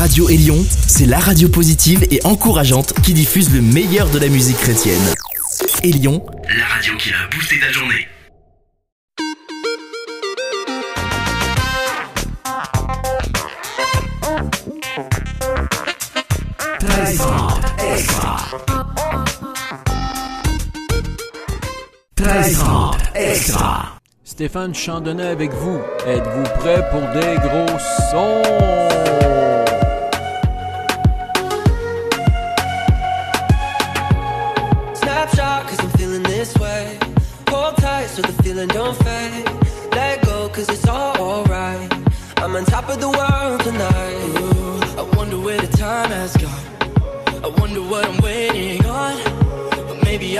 Radio Élion, c'est la radio positive et encourageante qui diffuse le meilleur de la musique chrétienne. Élion, la radio qui a boosté ta journée. extra. Stéphane Chandonnet avec vous. Êtes-vous prêt pour des gros sons?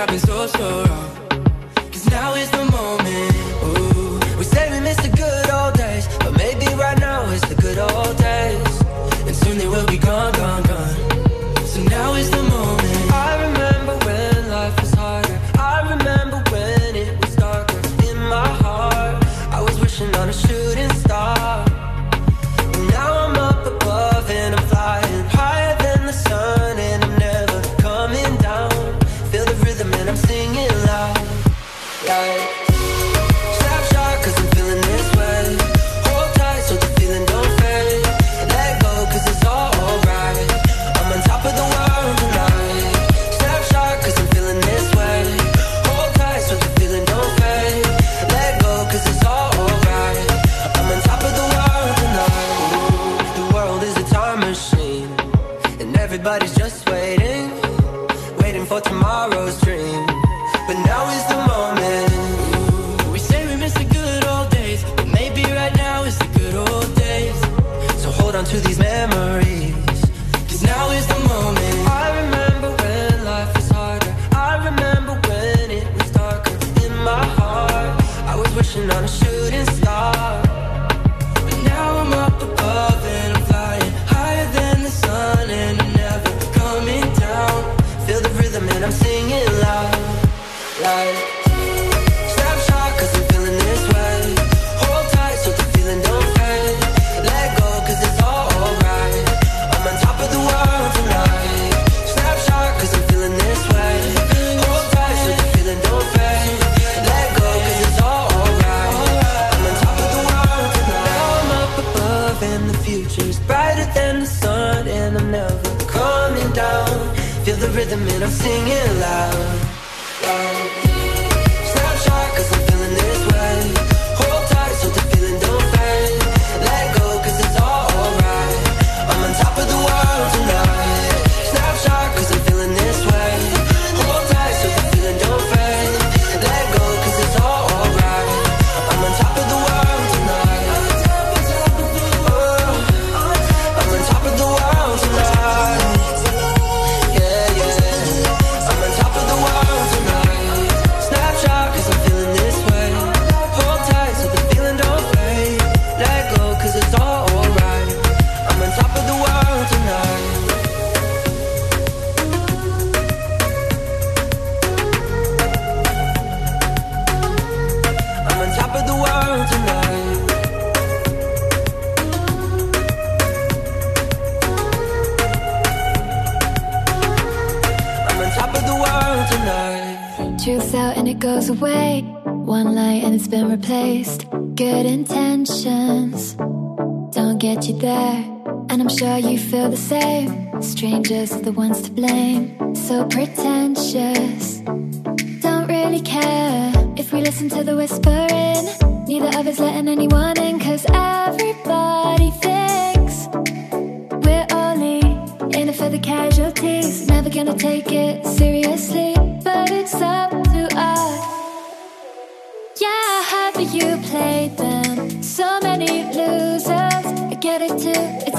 I've been so, so wrong Cause now is the moment. through these memories. intentions don't get you there. And I'm sure you feel the same. Strangers are the ones to blame. So pretentious, don't really care. If we listen to the whispering, neither of us letting anyone in, cause everybody thinks we're only in it for the casualties. Never gonna take it seriously, but it's up to us. Yeah, how you played them? So many losers, I get it too.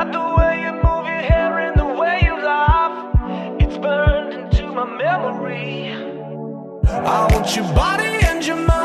The way you move your hair and the way you laugh. It's burned into my memory. I want your body and your mind.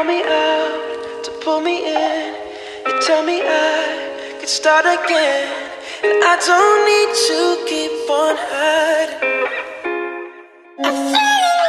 call me out to pull me in. You tell me I could start again. And I don't need to keep on hiding. I feel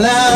love.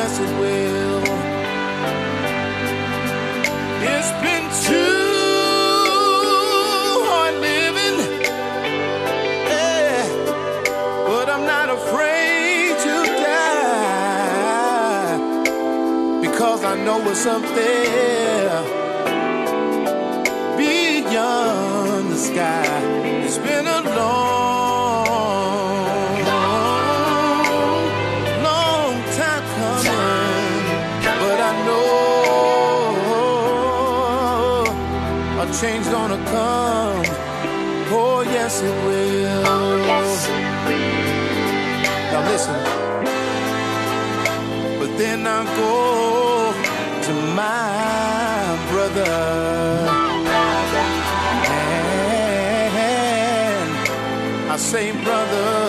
yes it will. It's been too hard living, eh, but I'm not afraid to die because I know it's up there beyond the sky. and I go to my brother. And I say, brother.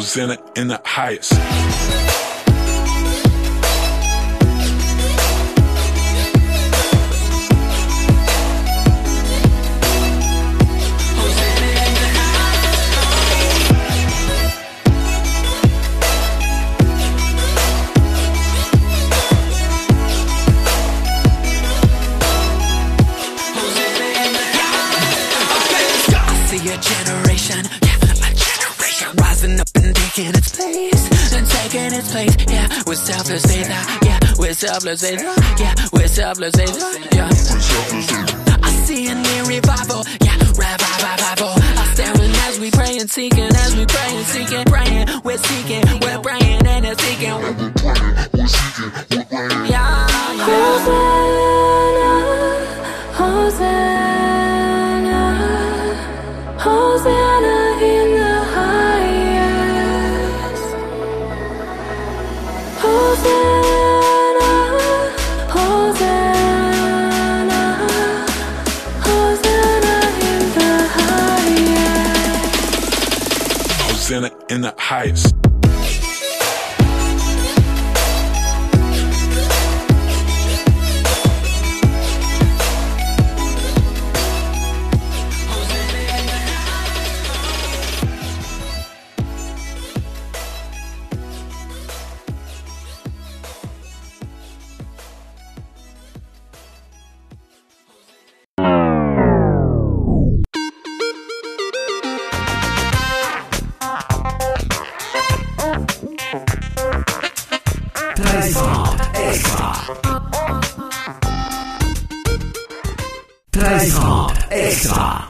Taking its place and taking its place. With selfless faith. Yeah, What's up, let's Yeah, what's up, let's say Yeah. I see a near revival. Yeah, revival. I staring as we pray and seeking, as we pray and seeking, praying, we're seeking, we're praying and seeking. we're praying, we're seeking. we're Yeah, yeah. Hosanna, Hosanna, in the heights.